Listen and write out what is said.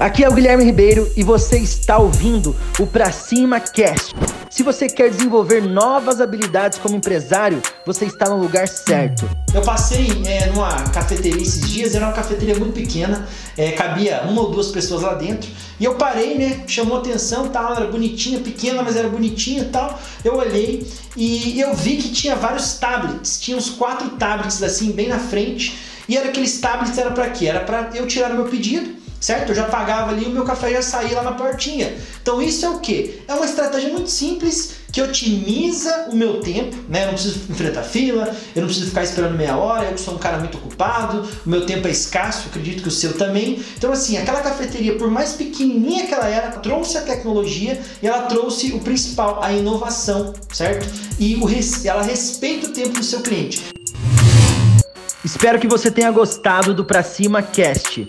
Aqui é o Guilherme Ribeiro e você está ouvindo o Pra Cima Cast. Se você quer desenvolver novas habilidades como empresário, você está no lugar certo. Eu passei é, numa cafeteria esses dias, era uma cafeteria muito pequena, é, cabia uma ou duas pessoas lá dentro. E eu parei, né? Chamou atenção, tal, era bonitinha, pequena, mas era bonitinha tal. Eu olhei e eu vi que tinha vários tablets, tinha uns quatro tablets assim bem na frente. E era aqueles tablets era para quê? Era para eu tirar o meu pedido certo? Eu já pagava ali, o meu café já saía lá na portinha. Então isso é o que? É uma estratégia muito simples que otimiza o meu tempo, né? Eu não preciso enfrentar fila, eu não preciso ficar esperando meia hora, eu sou um cara muito ocupado, o meu tempo é escasso, acredito que o seu também. Então assim, aquela cafeteria, por mais pequenininha que ela era, trouxe a tecnologia e ela trouxe o principal, a inovação, certo? E o, ela respeita o tempo do seu cliente. Espero que você tenha gostado do Pra Cima Cast.